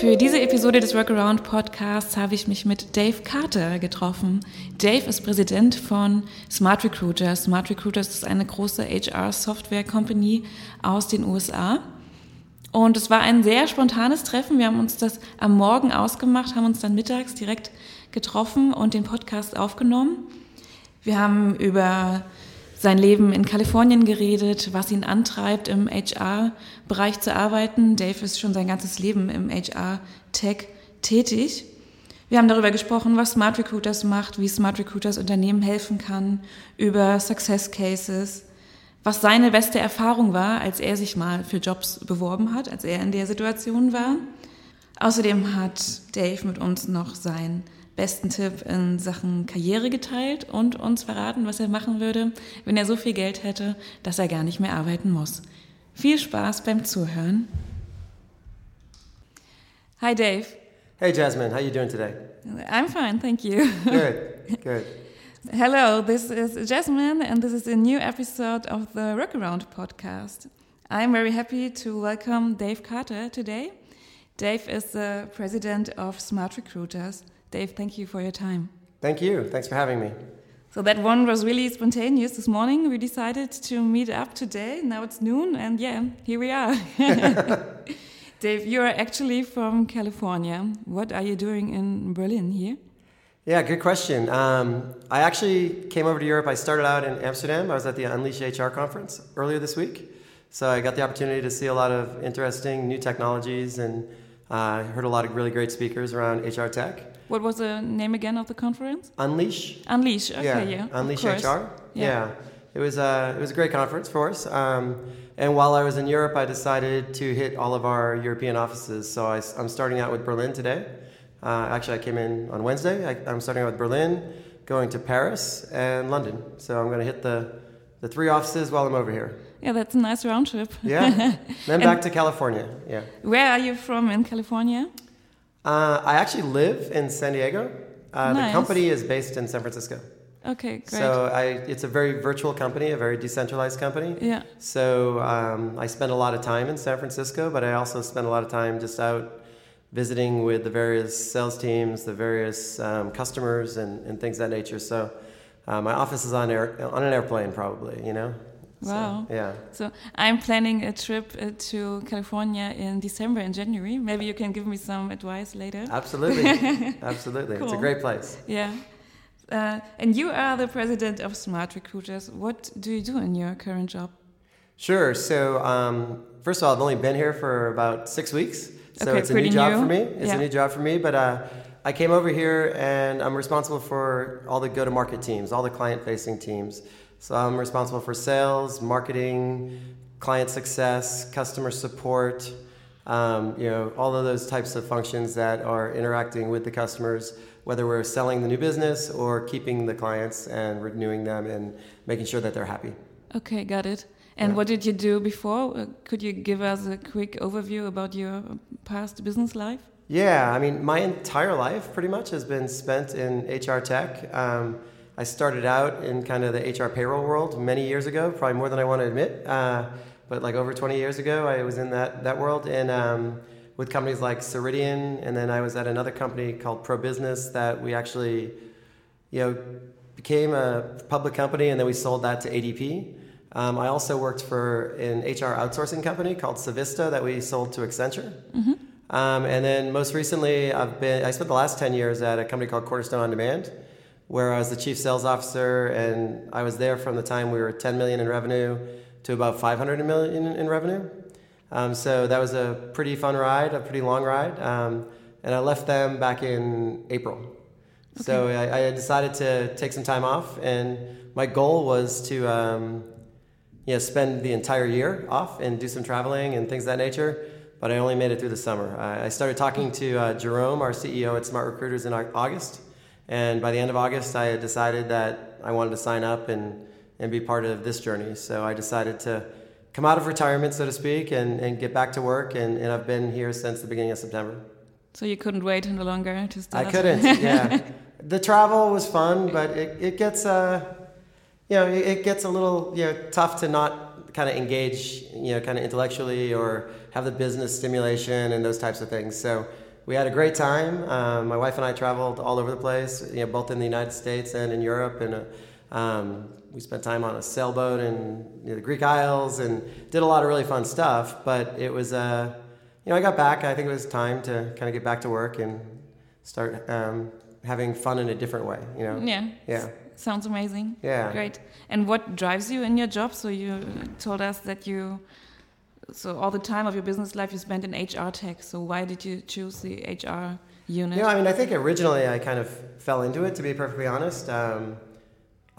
Für diese Episode des Workaround Podcasts habe ich mich mit Dave Carter getroffen. Dave ist Präsident von Smart Recruiter. Smart Recruiters ist eine große HR-Software-Company aus den USA. Und es war ein sehr spontanes Treffen. Wir haben uns das am Morgen ausgemacht, haben uns dann mittags direkt getroffen und den Podcast aufgenommen. Wir haben über sein Leben in Kalifornien geredet, was ihn antreibt, im HR-Bereich zu arbeiten. Dave ist schon sein ganzes Leben im HR-Tech tätig. Wir haben darüber gesprochen, was Smart Recruiters macht, wie Smart Recruiters Unternehmen helfen kann, über Success Cases, was seine beste Erfahrung war, als er sich mal für Jobs beworben hat, als er in der Situation war. Außerdem hat Dave mit uns noch sein besten Tipp in Sachen Karriere geteilt und uns verraten, was er machen würde, wenn er so viel Geld hätte, dass er gar nicht mehr arbeiten muss. Viel Spaß beim Zuhören. Hi Dave. Hey Jasmine, how you doing today? I'm fine, thank you. Good, good. Hello, this is Jasmine and this is a new episode of the Workaround podcast. I'm very happy to welcome Dave Carter today. Dave is the president of Smart Recruiters. Dave, thank you for your time. Thank you. Thanks for having me. So that one was really spontaneous this morning. We decided to meet up today. Now it's noon, and yeah, here we are. Dave, you are actually from California. What are you doing in Berlin here? Yeah, good question. Um, I actually came over to Europe. I started out in Amsterdam. I was at the Unleash HR conference earlier this week. So I got the opportunity to see a lot of interesting new technologies and uh, heard a lot of really great speakers around HR tech. What was the name again of the conference? Unleash. Unleash. Okay, yeah. yeah Unleash HR. Yeah. yeah. It was a it was a great conference for us. Um, and while I was in Europe, I decided to hit all of our European offices. So I, am starting out with Berlin today. Uh, actually, I came in on Wednesday. I, am starting out with Berlin, going to Paris and London. So I'm going to hit the the three offices while I'm over here. Yeah, that's a nice round trip. Yeah. then back to California. Yeah. Where are you from in California? Uh, I actually live in San Diego. Uh, nice. The company is based in San Francisco. Okay, great. So I, it's a very virtual company, a very decentralized company. Yeah. So um, I spend a lot of time in San Francisco, but I also spend a lot of time just out visiting with the various sales teams, the various um, customers, and, and things of that nature. So uh, my office is on air, on an airplane, probably. You know. Wow. So, yeah. So I'm planning a trip uh, to California in December and January. Maybe you can give me some advice later. Absolutely. Absolutely. Cool. It's a great place. Yeah. Uh, and you are the president of Smart Recruiters. What do you do in your current job? Sure. So, um, first of all, I've only been here for about six weeks. So okay, it's a new job new. for me. It's yeah. a new job for me. But uh, I came over here and I'm responsible for all the go to market teams, all the client facing teams. So I'm responsible for sales, marketing, client success, customer support, um, you know, all of those types of functions that are interacting with the customers, whether we're selling the new business or keeping the clients and renewing them and making sure that they're happy. Okay, got it. And yeah. what did you do before? Uh, could you give us a quick overview about your past business life? Yeah, I mean, my entire life pretty much has been spent in HR tech. Um, I started out in kind of the HR payroll world many years ago, probably more than I want to admit. Uh, but like over 20 years ago, I was in that, that world and um, with companies like Ceridian. And then I was at another company called Pro Business that we actually, you know, became a public company and then we sold that to ADP. Um, I also worked for an HR outsourcing company called Savista that we sold to Accenture. Mm-hmm. Um, and then most recently, I've been, I spent the last 10 years at a company called Cornerstone On Demand where I was the chief sales officer, and I was there from the time we were 10 million in revenue to about 500 million in revenue. Um, so that was a pretty fun ride, a pretty long ride, um, and I left them back in April. Okay. So I, I, decided to take some time off, and my goal was to, um, you know, spend the entire year off and do some traveling and things of that nature. But I only made it through the summer. I, I started talking to uh, Jerome, our CEO at Smart Recruiters, in August and by the end of August, I had decided that I wanted to sign up and, and be part of this journey. So I decided to come out of retirement, so to speak, and, and get back to work. And, and I've been here since the beginning of September. So you couldn't wait any longer to start? I couldn't, yeah. the travel was fun, but it, it gets, uh, you know, it gets a little you know, tough to not kind of engage, you know, kind of intellectually or have the business stimulation and those types of things. So we had a great time. Um, my wife and I traveled all over the place, you know, both in the United States and in Europe, and uh, um, we spent time on a sailboat in you know, the Greek Isles and did a lot of really fun stuff. But it was, uh, you know, I got back. I think it was time to kind of get back to work and start um, having fun in a different way. You know. Yeah. Yeah. Sounds amazing. Yeah. Great. And what drives you in your job? So you told us that you, so all the time of your business life you spent in HR tech. So why did you choose the HR unit? Yeah, I mean, I think originally I kind of fell into it. To be perfectly honest. Um,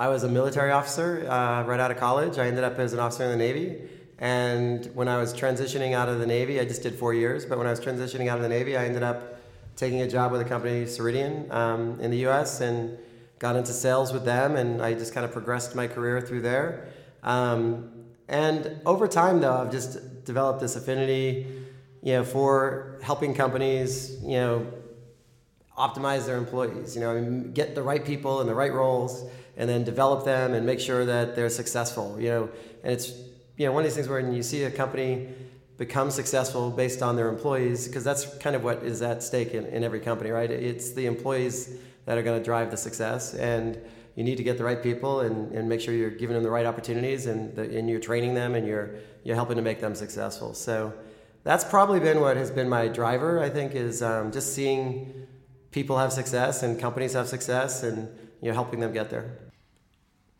I was a military officer uh, right out of college. I ended up as an officer in the Navy. And when I was transitioning out of the Navy, I just did four years, but when I was transitioning out of the Navy, I ended up taking a job with a company, Ceridian, um, in the US, and got into sales with them. And I just kind of progressed my career through there. Um, and over time, though, I've just developed this affinity, you know, for helping companies, you know, optimize their employees, you know, get the right people in the right roles and then develop them and make sure that they're successful. You know, and it's you know one of these things where you see a company become successful based on their employees, because that's kind of what is at stake in, in every company, right? It's the employees that are going to drive the success, and you need to get the right people and, and make sure you're giving them the right opportunities and, the, and you're training them and you're you're helping to make them successful. So that's probably been what has been my driver. I think is um, just seeing people have success and companies have success and you know helping them get there.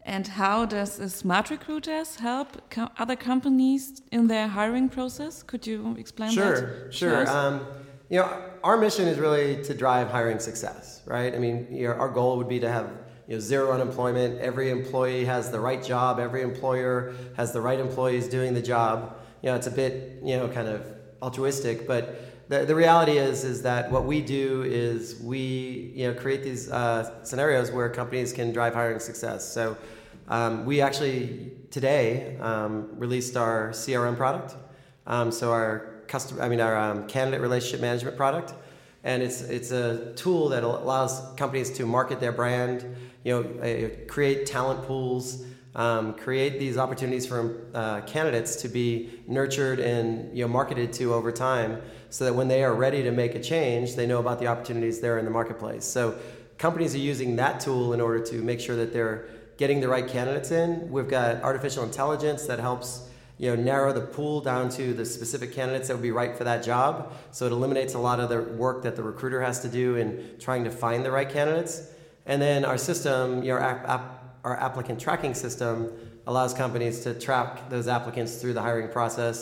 And how does Smart Recruiters help co other companies in their hiring process? Could you explain sure, that? Sure, sure. Um, you know, our mission is really to drive hiring success, right? I mean, you know, our goal would be to have you know, zero unemployment. Every employee has the right job. Every employer has the right employees doing the job. You know, it's a bit, you know, kind of altruistic, but the, the reality is is that what we do is we you know create these uh, scenarios where companies can drive hiring success. So um, we actually today um, released our CRM product. Um, so our customer, I mean our um, candidate relationship management product, and it's it's a tool that allows companies to market their brand, you know, uh, create talent pools. Um, create these opportunities for uh, candidates to be nurtured and you know marketed to over time so that when they are ready to make a change, they know about the opportunities there in the marketplace. So companies are using that tool in order to make sure that they're getting the right candidates in. We've got artificial intelligence that helps you know narrow the pool down to the specific candidates that would be right for that job. So it eliminates a lot of the work that the recruiter has to do in trying to find the right candidates. And then our system, your app, app, our applicant tracking system, allows companies to track those applicants through the hiring process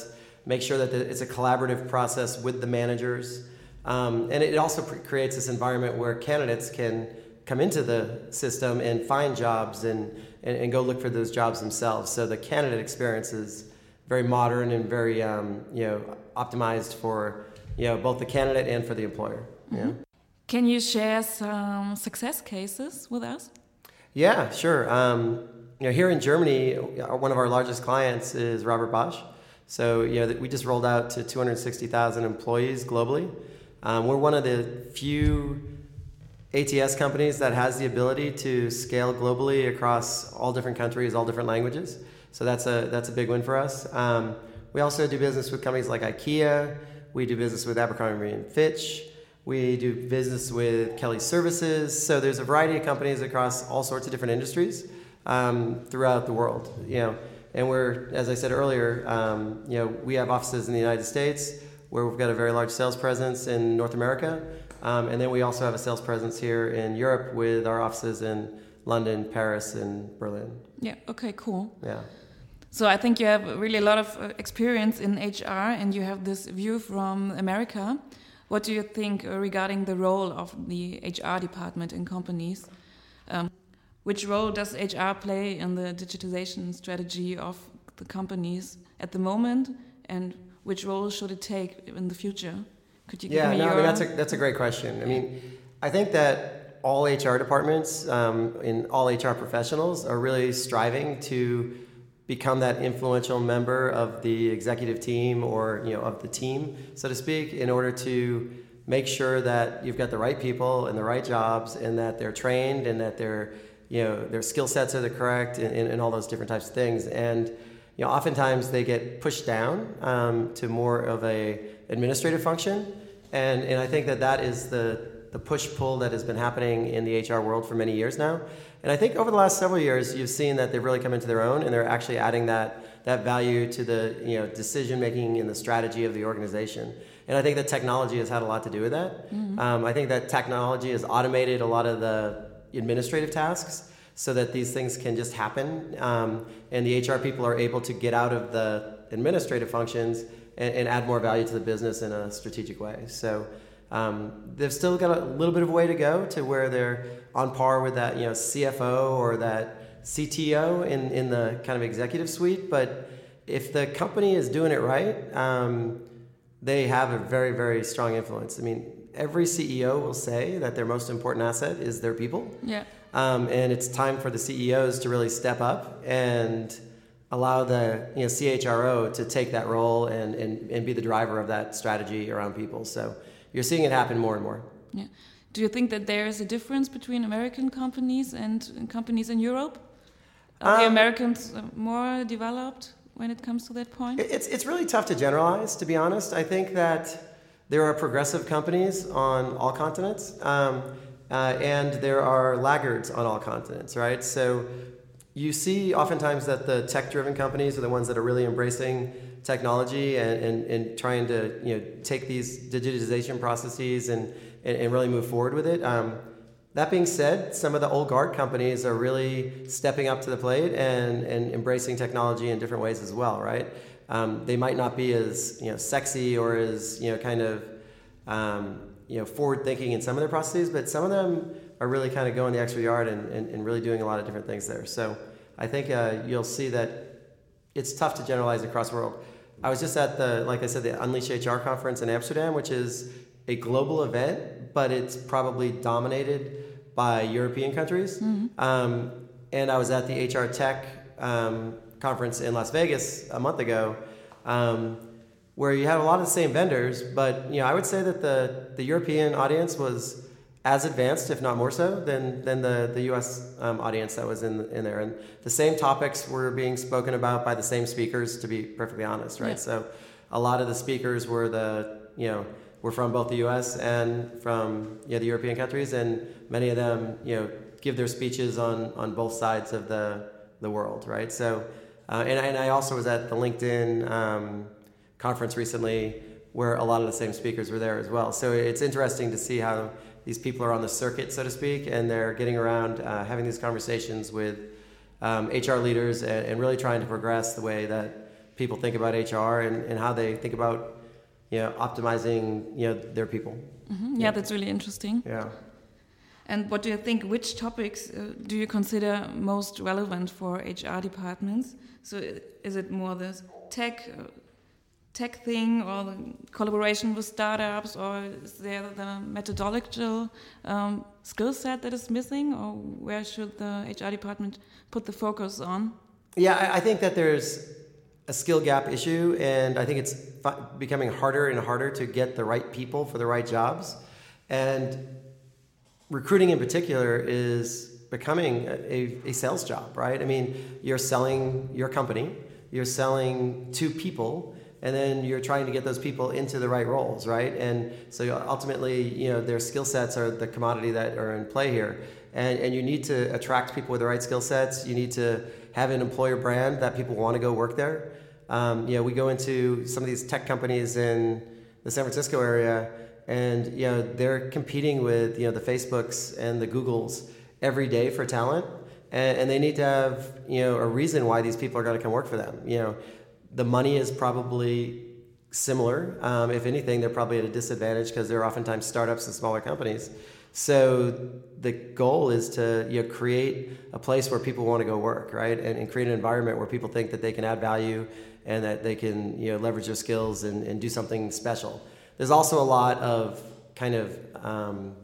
make sure that it's a collaborative process with the managers. Um, and it also creates this environment where candidates can come into the system and find jobs and, and, and, go look for those jobs themselves. So the candidate experience is very modern and very um, you know, optimized for you know, both the candidate and for the employer. Mm -hmm. Can you share some success cases with us? Yeah, sure. Um, you know, here in Germany, one of our largest clients is Robert Bosch. So you know, we just rolled out to 260,000 employees globally. Um, we're one of the few ATS companies that has the ability to scale globally across all different countries, all different languages. So that's a that's a big win for us. Um, we also do business with companies like IKEA. We do business with Abercrombie and Fitch. We do business with Kelly Services. So there's a variety of companies across all sorts of different industries um, throughout the world. You know, and we're, as I said earlier, um, you know, we have offices in the United States where we've got a very large sales presence in North America, um, and then we also have a sales presence here in Europe with our offices in London, Paris, and Berlin. Yeah. Okay. Cool. Yeah. So I think you have really a lot of uh, experience in HR, and you have this view from America. What do you think uh, regarding the role of the HR department in companies? Um, which role does HR play in the digitization strategy of the companies at the moment, and which role should it take in the future? Could you yeah, no, your... I mean that's a that's a great question. I mean, I think that all HR departments um, and all HR professionals are really striving to become that influential member of the executive team or you know of the team, so to speak, in order to make sure that you've got the right people in the right jobs and that they're trained and that they're you know their skill sets are the correct and, and, all those different types of things and you know oftentimes they get pushed down um, to more of a administrative function And, and I think that that is the, the push pull that has been happening in the HR world for many years now. And I think over the last several years, you've seen that they've really come into their own and they're actually adding that, that value to the you know, decision making and the strategy of the organization. And I think that technology has had a lot to do with that. Mm-hmm. Um, I think that technology has automated a lot of the administrative tasks so that these things can just happen. Um, and the HR people are able to get out of the administrative functions and, and add more value to the business in a strategic way. So um, they've still got a little bit of a way to go to where they're on par with that you know CFO or that CTO in, in the kind of executive suite. But if the company is doing it right, um, they have a very, very strong influence. I mean, every CEO will say that their most important asset is their people. Yeah. Um, and it's time for the CEOs to really step up and allow the you know, CHRO to take that role and, and, and be the driver of that strategy around people. So you're seeing it happen more and more. Yeah. Do you think that there is a difference between American companies and companies in Europe? Are um, the Americans more developed when it comes to that point? It's, it's really tough to generalize, to be honest. I think that there are progressive companies on all continents, um, uh, and there are laggards on all continents, right? So you see oftentimes that the tech driven companies are the ones that are really embracing technology and, and, and trying to you know, take these digitization processes and, and, and really move forward with it. Um, that being said, some of the old guard companies are really stepping up to the plate and, and embracing technology in different ways as well, right? Um, they might not be as you know sexy or as you know kind of um, you know forward thinking in some of their processes, but some of them are really kind of going the extra yard and, and, and really doing a lot of different things there. So I think uh, you'll see that it's tough to generalize across the world. I was just at the, like I said, the Unleash HR conference in Amsterdam, which is a global event, but it's probably dominated by European countries. Mm-hmm. Um, and I was at the HR Tech um, conference in Las Vegas a month ago, um, where you had a lot of the same vendors, but you know I would say that the the European audience was as advanced, if not more so, than, than the, the US um, audience that was in, in there. And the same topics were being spoken about by the same speakers, to be perfectly honest, right? Yeah. So a lot of the speakers were the, you know, were from both the US and from you know, the European countries, and many of them, you know, give their speeches on, on both sides of the, the world, right? So, uh, and, and I also was at the LinkedIn um, conference recently where a lot of the same speakers were there as well. So it's interesting to see how these people are on the circuit, so to speak, and they're getting around, uh, having these conversations with um, HR leaders and, and, really trying to progress the way that people think about HR and, and how they think about you know optimizing you know their people. Mm -hmm. yeah, yeah, that's really interesting. Yeah. And what do you think? Which topics uh, do you consider most relevant for HR departments? So, is it more the tech, uh, tech thing or the collaboration with startups or is there the methodological um, skill set that is missing or where should the HR department put the focus on? Yeah, I think that there's a skill gap issue and I think it's becoming harder and harder to get the right people for the right jobs. And recruiting in particular is becoming a, a sales job, right? I mean, you're selling your company, you're selling to people and then you're trying to get those people into the right roles, right? And so ultimately, you know, their skill sets are the commodity that are in play here. And, and you need to attract people with the right skill sets. You need to have an employer brand that people want to go work there. Um, you know, we go into some of these tech companies in the San Francisco area, and you know, they're competing with you know the Facebooks and the Googles every day for talent, and, and they need to have you know a reason why these people are going to come work for them. You know, the money is probably similar. Um, if anything, they're probably at a disadvantage because they're oftentimes startups and smaller companies. So the goal is to you know, create a place where people want to go work, right? And, and, create an environment where people think that they can add value and that they can you know, leverage their skills and, and do something special. There's also a lot of kind of um,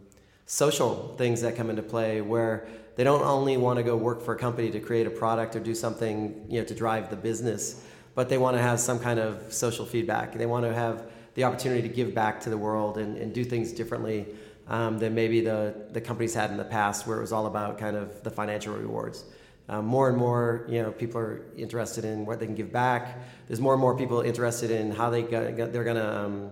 social things that come into play where they don't only want to go work for a company to create a product or do something you know, to drive the business but they want to have some kind of social feedback. They want to have the opportunity to give back to the world and, and do things differently um, than maybe the, the companies had in the past, where it was all about kind of the financial rewards. Um, more and more, you know, people are interested in what they can give back. There's more and more people interested in how they got, they're going to um,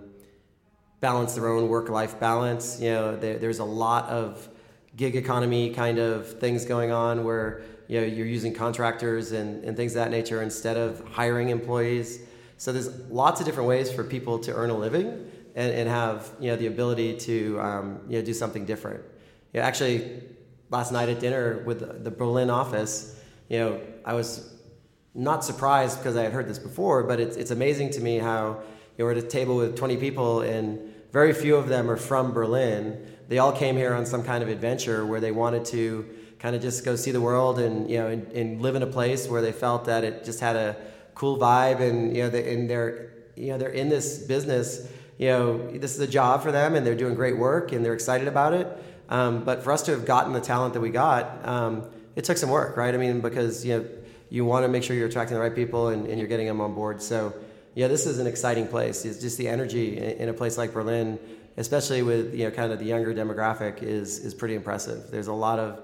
balance their own work-life balance. You know, there, there's a lot of gig economy kind of things going on where you know you're using contractors and, and things of that nature instead of hiring employees. So there's lots of different ways for people to earn a living and, and have you know the ability to um, you know do something different. You know, actually, last night at dinner with the Berlin office, you know, I was not surprised because I had heard this before, but it's, it's amazing to me how you know, we're at a table with 20 people and very few of them are from Berlin. They all came here on some kind of adventure where they wanted to kind of just go see the world and you know and, and live in a place where they felt that it just had a cool vibe and you know they, and they're you know they're in this business you know this is a job for them and they're doing great work and they're excited about it um, but for us to have gotten the talent that we got um, it took some work right i mean because you know you want to make sure you're attracting the right people and, and you're getting them on board. So, yeah, this is an exciting place. It's just the energy in, in a place like Berlin, especially with you know kind of the younger demographic, is is pretty impressive. There's a lot of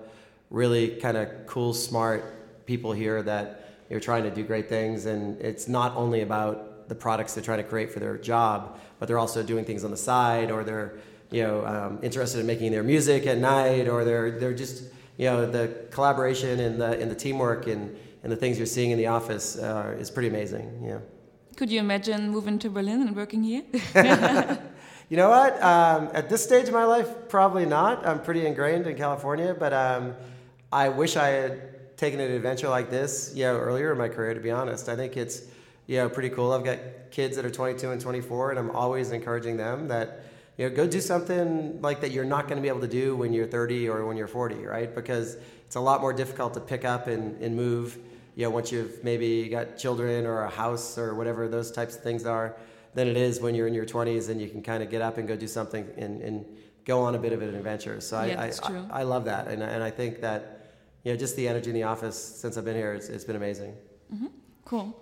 really kind of cool, smart people here that are trying to do great things, and it's not only about the products they're trying to create for their job, but they're also doing things on the side, or they're you know um, interested in making their music at night, or they're they're just you know the collaboration and the and the teamwork and and the things you're seeing in the office uh, is pretty amazing. Yeah. Could you imagine moving to Berlin and working here? you know what? Um, at this stage of my life, probably not. I'm pretty ingrained in California, but um, I wish I had taken an adventure like this, you know, earlier in my career. To be honest, I think it's you know pretty cool. I've got kids that are 22 and 24, and I'm always encouraging them that you know go do something like that you're not going to be able to do when you're 30 or when you're 40, right? Because it's a lot more difficult to pick up and, and move you know, once you've maybe got children or a house or whatever those types of things are, than it is when you're in your 20s and you can kind of get up and go do something and, and go on a bit of an adventure. So yeah, I, I, I, love that. And, and I think that, you know, just the energy in the office since I've been here, it's, it's been amazing. Mm -hmm. Cool.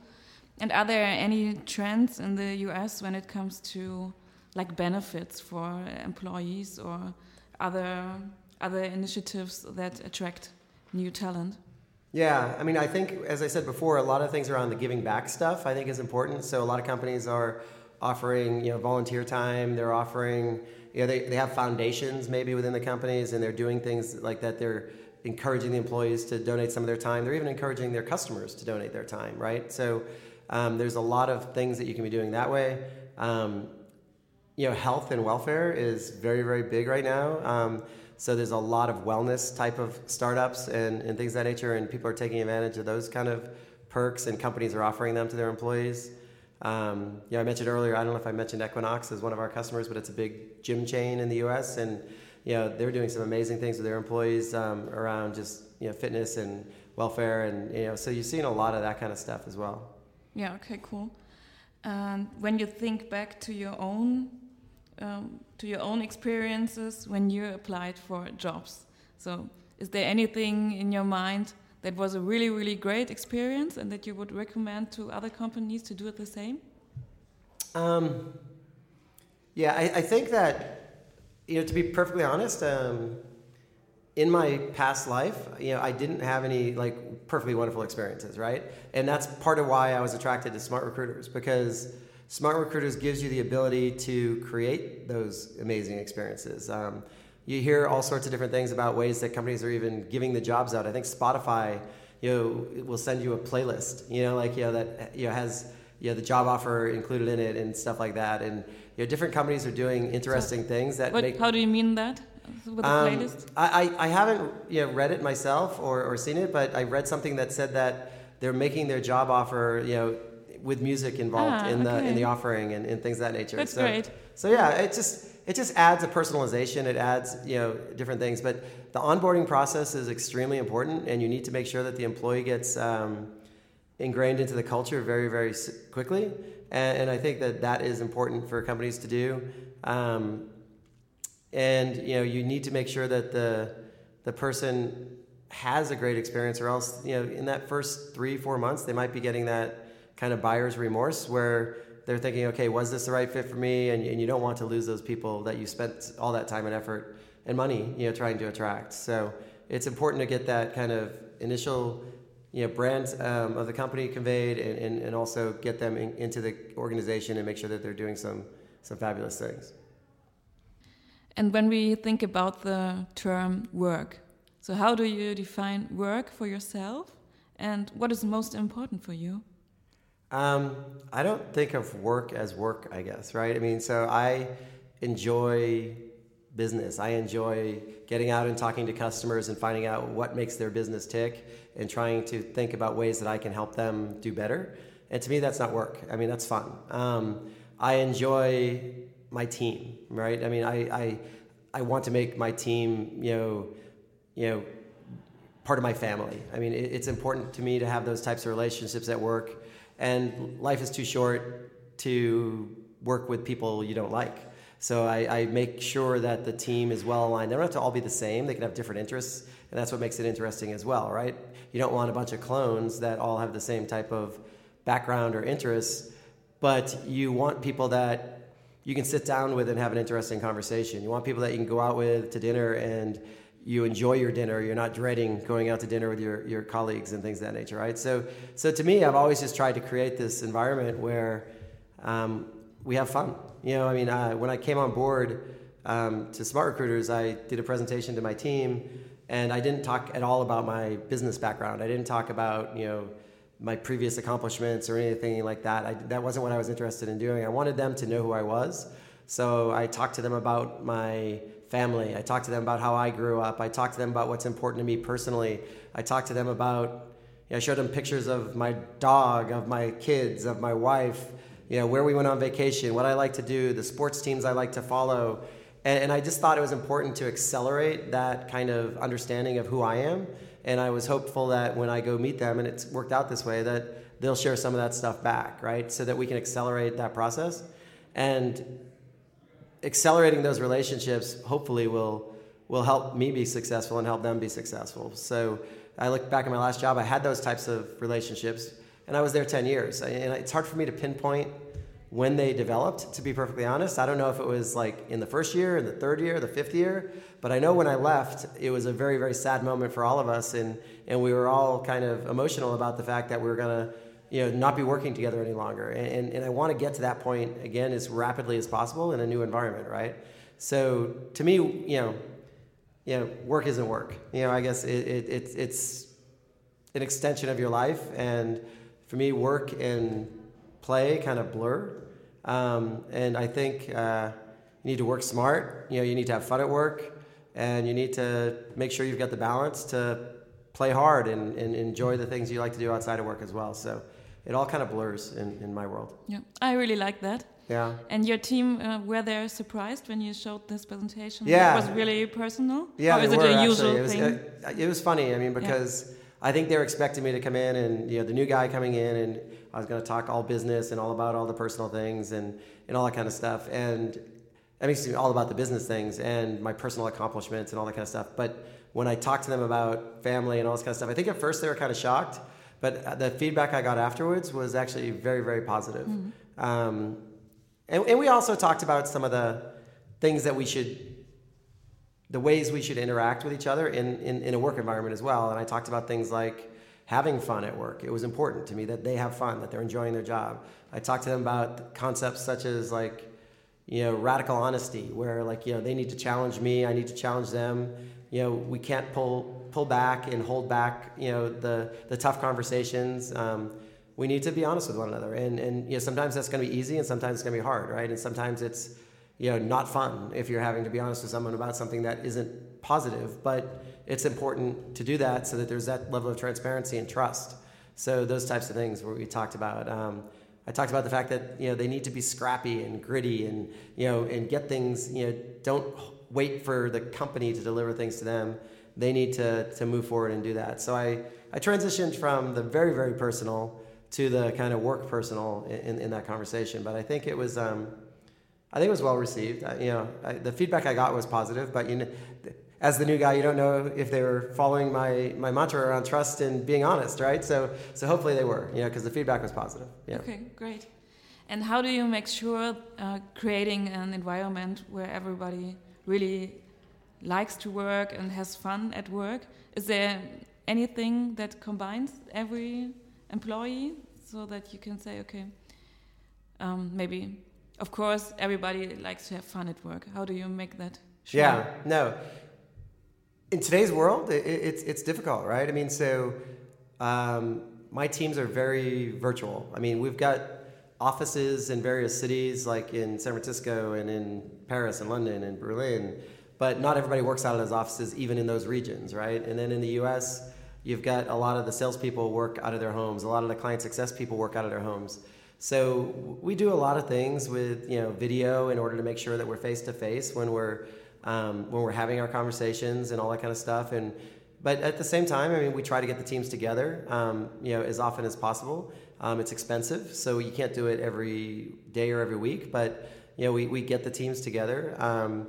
And are there any trends in the US when it comes to like benefits for employees or other other initiatives that attract new talent? Yeah, I mean, I think, as I said before, a lot of things around the giving back stuff I think is important. So a lot of companies are offering, you know, volunteer time. They're offering, you know, they, they have foundations maybe within the companies, and they're doing things like that. They're encouraging the employees to donate some of their time. They're even encouraging their customers to donate their time, right? So um, there's a lot of things that you can be doing that way. Um, you know, health and welfare is very, very big right now. Um, so there's a lot of wellness type of startups and, and things of that nature, and people are taking advantage of those kind of perks, and companies are offering them to their employees. Um, you know, I mentioned earlier, I don't know if I mentioned Equinox as one of our customers, but it's a big gym chain in the U.S. and you know they're doing some amazing things with their employees um, around just you know fitness and welfare, and you know so you're seeing a lot of that kind of stuff as well. Yeah. Okay. Cool. And when you think back to your own um, to your own experiences when you applied for jobs. So, is there anything in your mind that was a really, really great experience and that you would recommend to other companies to do it the same? Um, yeah, I, I, think that, you know, to be perfectly honest, um, in my past life, you know, I didn't have any like perfectly wonderful experiences, right? And that's part of why I was attracted to smart recruiters because Smart Recruiters gives you the ability to create those amazing experiences. Um, you hear all sorts of different things about ways that companies are even giving the jobs out. I think Spotify, you know, will send you a playlist, you know, like you know that you know has you know the job offer included in it and stuff like that. And you know, different companies are doing interesting so, things that what, make. How do you mean that? With a um, playlist? I, I haven't you know, read it myself or, or seen it, but I read something that said that they're making their job offer, you know, with music involved ah, in the in the offering and, and, things of that nature. That's so, great. So yeah, it just it just adds a personalization. It adds you know different things, but the onboarding process is extremely important, and you need to make sure that the employee gets um, ingrained into the culture very very quickly. And, and, I think that that is important for companies to do. Um, and you know you need to make sure that the the person has a great experience, or else you know in that first three four months they might be getting that kind of buyer's remorse where they're thinking, okay, was this the right fit for me? And, and you don't want to lose those people that you spent all that time and effort and money, you know, trying to attract. So it's important to get that kind of initial, you know, brand um, of the company conveyed and, and, and also get them in, into the organization and make sure that they're doing some, some fabulous things. And when we think about the term work, so how do you define work for yourself? And what is most important for you? Um, I don't think of work as work, I guess, right? I mean, so I enjoy business. I enjoy getting out and talking to customers and finding out what makes their business tick and trying to think about ways that I can help them do better. And to me, that's not work. I mean, that's fun. Um, I enjoy my team, right? I mean, I, I, I want to make my team, you know, you know, part of my family. I mean, it, it's important to me to have those types of relationships at work. And life is too short to work with people you don't like. So I, I, make sure that the team is well aligned. They don't have to all be the same. They can have different interests, and that's what makes it interesting as well, right? You don't want a bunch of clones that all have the same type of background or interests, but you want people that you can sit down with and have an interesting conversation. You want people that you can go out with to dinner and you enjoy your dinner. You're not dreading going out to dinner with your, your colleagues and things of that nature, right? So, so to me, I've always just tried to create this environment where um, we have fun. You know, I mean, uh, when I came on board um, to Smart Recruiters, I did a presentation to my team, and I didn't talk at all about my business background. I didn't talk about, you know, my previous accomplishments or anything like that. I, that wasn't what I was interested in doing. I wanted them to know who I was. So I talked to them about my family. I talked to them about how I grew up. I talked to them about what's important to me personally. I talked to them about, you know, I showed them pictures of my dog, of my kids, of my wife, you know, where we went on vacation, what I like to do, the sports teams I like to follow. And, and I just thought it was important to accelerate that kind of understanding of who I am. And I was hopeful that when I go meet them, and it's worked out this way, that they'll share some of that stuff back, right? So that we can accelerate that process. And accelerating those relationships hopefully will will help me be successful and help them be successful. So I look back at my last job, I had those types of relationships, and I was there 10 years. And it's hard for me to pinpoint when they developed, to be perfectly honest. I don't know if it was like in the first year, in the third year, the fifth year, but I know when I left, it was a very, very sad moment for all of us, and, and we were all kind of emotional about the fact that we were going to you know, not be working together any longer. And, and, and I want to get to that point again as rapidly as possible in a new environment, right? So to me, you know, you know, work isn't work. You know, I guess it, it, it, it's an extension of your life. And for me, work and play kind of blur. Um, and I think uh, you need to work smart. You know, you need to have fun at work, and you need to make sure you've got the balance to play hard and, and enjoy the things you like to do outside of work as well. So it all kind of blurs in, in my world. Yeah, I really like that. Yeah. And your team uh, were they surprised when you showed this presentation? Yeah. It was really personal. Yeah, or is it it a actually. usual it was, thing? Uh, it was funny. I mean, because yeah. I think they were expecting me to come in and you know the new guy coming in and I was going to talk all business and all about all the personal things and and all that kind of stuff and I mean all about the business things and my personal accomplishments and all that kind of stuff. But when I talked to them about family and all this kind of stuff, I think at first they were kind of shocked but the feedback I got afterwards was actually very, very positive. Mm-hmm. Um, and, and we also talked about some of the things that we should, the ways we should interact with each other in, in, in a work environment as well. And I talked about things like having fun at work. It was important to me that they have fun, that they're enjoying their job. I talked to them about concepts such as like, you know, radical honesty, where like, you know, they need to challenge me, I need to challenge them. You know, we can't pull pull back and hold back, you know, the, the tough conversations. Um, we need to be honest with one another. And, and you know, sometimes that's going to be easy and sometimes it's going to be hard, right? And sometimes it's, you know, not fun if you're having to be honest with someone about something that isn't positive. But it's important to do that so that there's that level of transparency and trust. So those types of things where we talked about. Um, I talked about the fact that you know they need to be scrappy and gritty and you know and get things you know don't wait for the company to deliver things to them they need to, to move forward and do that. So I, I transitioned from the very, very personal to the kind of work personal in, in that conversation. But I think it was, um, I think it was well received. I, you know, I, the feedback I got was positive, but you know, as the new guy, you don't know if they were following my, my mantra around trust and being honest, right? So, so hopefully they were, you know, because the feedback was positive. Yeah. Okay, great. And how do you make sure uh, creating an environment where everybody really likes to work and has fun at work. Is there anything that combines every employee so that you can say, okay, um, maybe of course, everybody likes to have fun at work. How do you make that? Sure? Yeah, no. In today's world, it, it's it's difficult, right? I mean, so um, my teams are very virtual. I mean, we've got offices in various cities, like in San Francisco and in Paris and London and Berlin, but not everybody works out of those offices, even in those regions, right? And then in the U.S., you've got a lot of the salespeople work out of their homes, a lot of the client success people work out of their homes. So we do a lot of things with you know video in order to make sure that we're face to face when we're um, when we're having our conversations and all that kind of stuff. And but at the same time, I mean, we try to get the teams together, um, you know, as often as possible. Um, it's expensive, so you can't do it every day or every week. But you know, we we get the teams together. Um,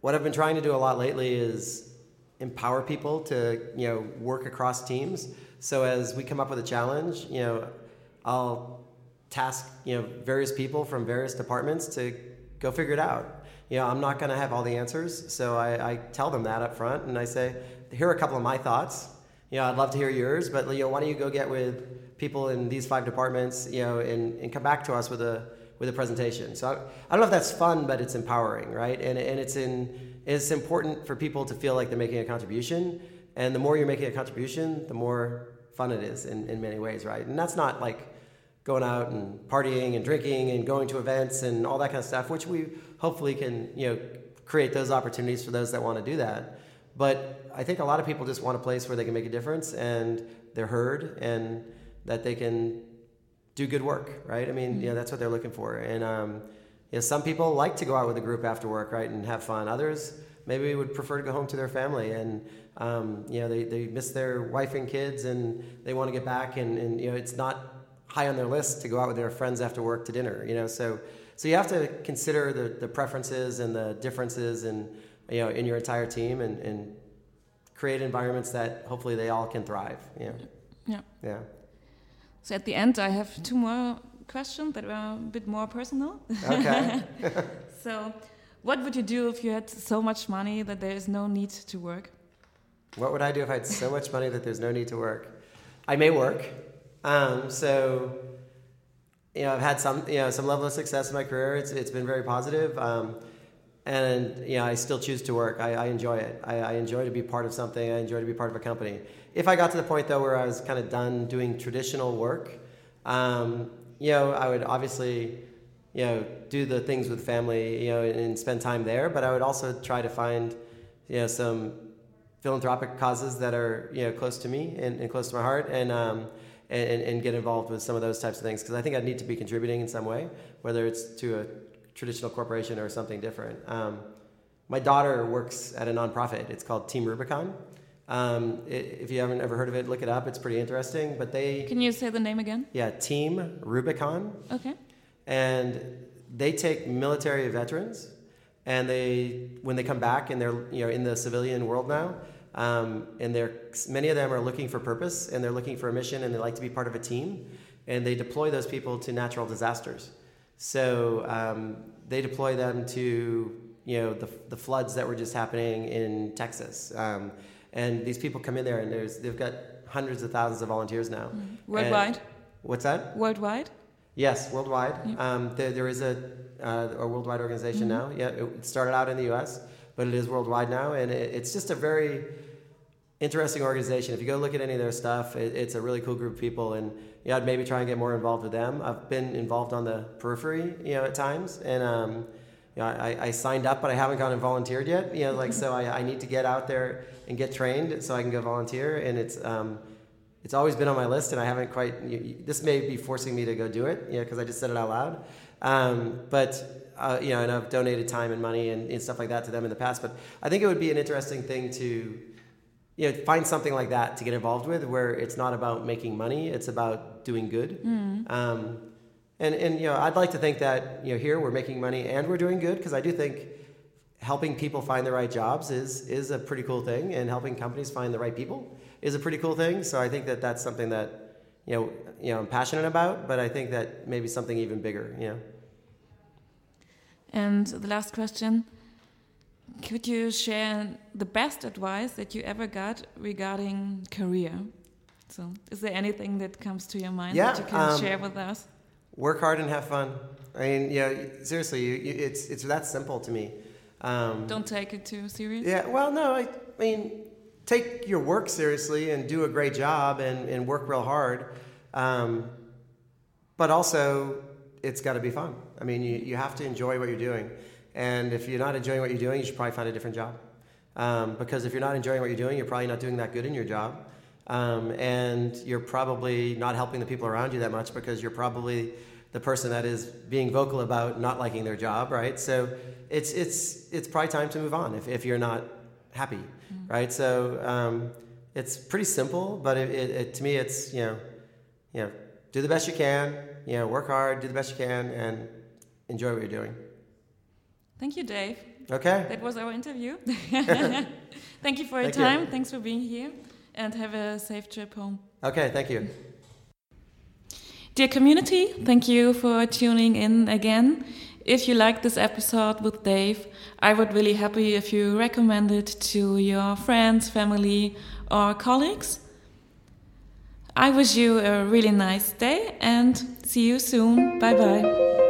what I've been trying to do a lot lately is empower people to you know work across teams. So as we come up with a challenge, you know, I'll task you know various people from various departments to go figure it out. You know, I'm not going to have all the answers, so I, I, tell them that up front, and I say, here are a couple of my thoughts. You know, I'd love to hear yours, but you know, why don't you go get with people in these five departments, you know, and, and come back to us with a with a presentation. So I, I don't know if that's fun, but it's empowering, right? And and it's in it's important for people to feel like they're making a contribution, and the more you're making a contribution, the more fun it is in, in many ways, right? And that's not like going out and partying and drinking and going to events and all that kind of stuff, which we hopefully can, you know, create those opportunities for those that want to do that. But I think a lot of people just want a place where they can make a difference and they're heard and that they can do good work, right? I mean, you know, that's what they're looking for. And um, you know, some people like to go out with a group after work, right, and have fun. Others maybe would prefer to go home to their family and um, you know they, they miss their wife and kids and they want to get back and, and you know it's not high on their list to go out with their friends after work to dinner. You know, so so you have to consider the, the preferences and the differences and you know in your entire team and, and create environments that hopefully they all can thrive. You know? Yeah. Yeah. So at the end, I have two more questions that are a bit more personal. Okay. so, what would you do if you had so much money that there is no need to work? What would I do if I had so much money that there's no need to work? I may work. Um, so, you know, I've had some, you know, some level of success in my career. It's, it's been very positive. Um, and, you know, I still choose to work. I, I enjoy it. I, I, enjoy to be part of something. I enjoy to be part of a company. If I got to the point, though, where I was kind of done doing traditional work, um, you know, I would obviously, you know, do the things with family, you know, and, and spend time there. But I would also try to find, you know, some philanthropic causes that are, you know, close to me and, and close to my heart. And, um, and, and get involved with some of those types of things because I think I'd need to be contributing in some way, whether it's to a traditional corporation or something different. Um, my daughter works at a nonprofit. It's called Team Rubicon. Um, it, if you haven't ever heard of it, look it up. It's pretty interesting. But they can you say the name again? Yeah, Team Rubicon. Okay. And they take military veterans, and they when they come back and they're you know in the civilian world now, um, and they're, many of them are looking for purpose and they're looking for a mission and they like to be part of a team. And they deploy those people to natural disasters. So um, they deploy them to you know the, the floods that were just happening in Texas. Um, and these people come in there and there's they've got hundreds of thousands of volunteers now. Mm-hmm. Worldwide. And what's that? Worldwide. Yes, worldwide. Um, there, there is a, uh, a worldwide organization mm-hmm. now. Yeah, it started out in the U.S., but it is worldwide now, and it, it's just a very interesting organization. If you go look at any of their stuff, it, it's a really cool group of people, and yeah, I'd maybe try and get more involved with them. I've been involved on the periphery, you know, at times, and um, you know, I, I, signed up, but I haven't gone and volunteered yet. You know, like so, I, I, need to get out there and get trained so I can go volunteer, and it's. Um, it's always been on my list, and I haven't quite. You, this may be forcing me to go do it, you know, because I just said it out loud. Um, but uh, you know, and I've donated time and money and, and, stuff like that to them in the past. But I think it would be an interesting thing to you know, find something like that to get involved with where it's not about making money, it's about doing good. Mm. Um, and, and, you know, I'd like to think that, you know, here we're making money and we're doing good because I do think helping people find the right jobs is, is a pretty cool thing and helping companies find the right people is a pretty cool thing. So I think that that's something that, you know, you know, I'm passionate about, but I think that maybe something even bigger, you know. And the last question could you share the best advice that you ever got regarding career? So, is there anything that comes to your mind yeah, that you can um, share with us? Work hard and have fun. I mean, yeah, seriously, you, you, it's it's that simple to me. Um, Don't take it too serious. Yeah, well, no, I, I mean, take your work seriously and do a great job and, and work real hard. Um, but also, it's got to be fun. I mean, you, you have to enjoy what you're doing. And if you're not enjoying what you're doing, you should probably find a different job. Um, because if you're not enjoying what you're doing, you're probably not doing that good in your job. Um, and you're probably not helping the people around you that much because you're probably the person that is being vocal about not liking their job, right? So it's, it's, it's probably time to move on if, if you're not happy, mm-hmm. right? So um, it's pretty simple, but it, it, it, to me, it's, you know, you know, do the best you can, you know, work hard, do the best you can, and enjoy what you're doing. Thank you, Dave. Okay. That was our interview. thank you for your thank time. You. Thanks for being here, and have a safe trip home. Okay, thank you. Dear community, thank you for tuning in again. If you like this episode with Dave, I would really happy if you recommend it to your friends, family, or colleagues. I wish you a really nice day and see you soon. Bye bye.